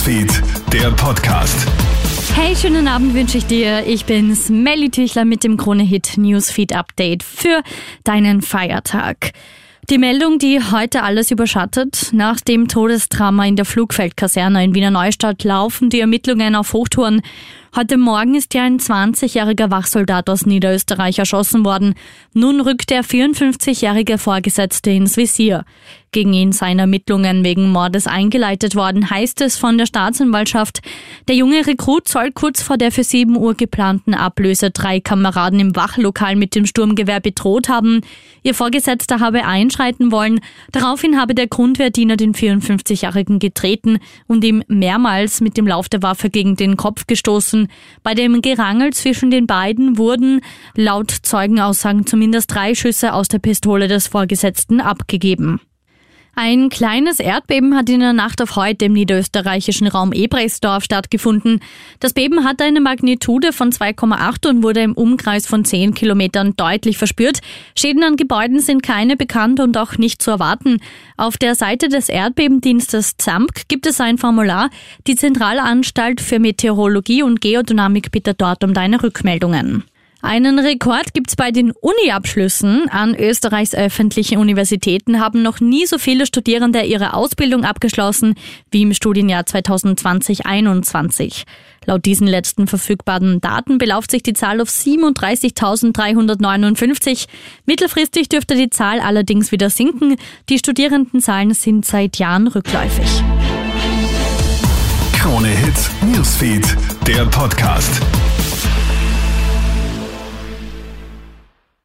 Newsfeed, der Podcast. Hey, schönen Abend wünsche ich dir. Ich bin's, Melly Tüchler mit dem Krone-Hit Newsfeed Update für deinen Feiertag. Die Meldung, die heute alles überschattet, nach dem Todesdrama in der Flugfeldkaserne in Wiener Neustadt laufen die Ermittlungen auf Hochtouren. Heute Morgen ist ja ein 20-jähriger Wachsoldat aus Niederösterreich erschossen worden. Nun rückt der 54-jährige Vorgesetzte ins Visier. Gegen ihn seien Ermittlungen wegen Mordes eingeleitet worden, heißt es von der Staatsanwaltschaft. Der junge Rekrut soll kurz vor der für 7 Uhr geplanten Ablöse drei Kameraden im Wachlokal mit dem Sturmgewehr bedroht haben. Ihr Vorgesetzter habe einschreiten wollen. Daraufhin habe der Grundwehrdiener den 54-jährigen getreten und ihm mehrmals mit dem Lauf der Waffe gegen den Kopf gestoßen. Minuten. Bei dem Gerangel zwischen den beiden wurden laut Zeugenaussagen zumindest drei Schüsse aus der Pistole des Vorgesetzten abgegeben. Ein kleines Erdbeben hat in der Nacht auf heute im niederösterreichischen Raum Ebrechtsdorf stattgefunden. Das Beben hatte eine Magnitude von 2,8 und wurde im Umkreis von 10 Kilometern deutlich verspürt. Schäden an Gebäuden sind keine bekannt und auch nicht zu erwarten. Auf der Seite des Erdbebendienstes ZAMK gibt es ein Formular. Die Zentralanstalt für Meteorologie und Geodynamik bittet dort um deine Rückmeldungen. Einen Rekord gibt's bei den Uni-Abschlüssen. An Österreichs öffentlichen Universitäten haben noch nie so viele Studierende ihre Ausbildung abgeschlossen wie im Studienjahr 2020-21. Laut diesen letzten verfügbaren Daten belauft sich die Zahl auf 37.359. Mittelfristig dürfte die Zahl allerdings wieder sinken. Die Studierendenzahlen sind seit Jahren rückläufig. Krone Hits, Newsfeed, der Podcast.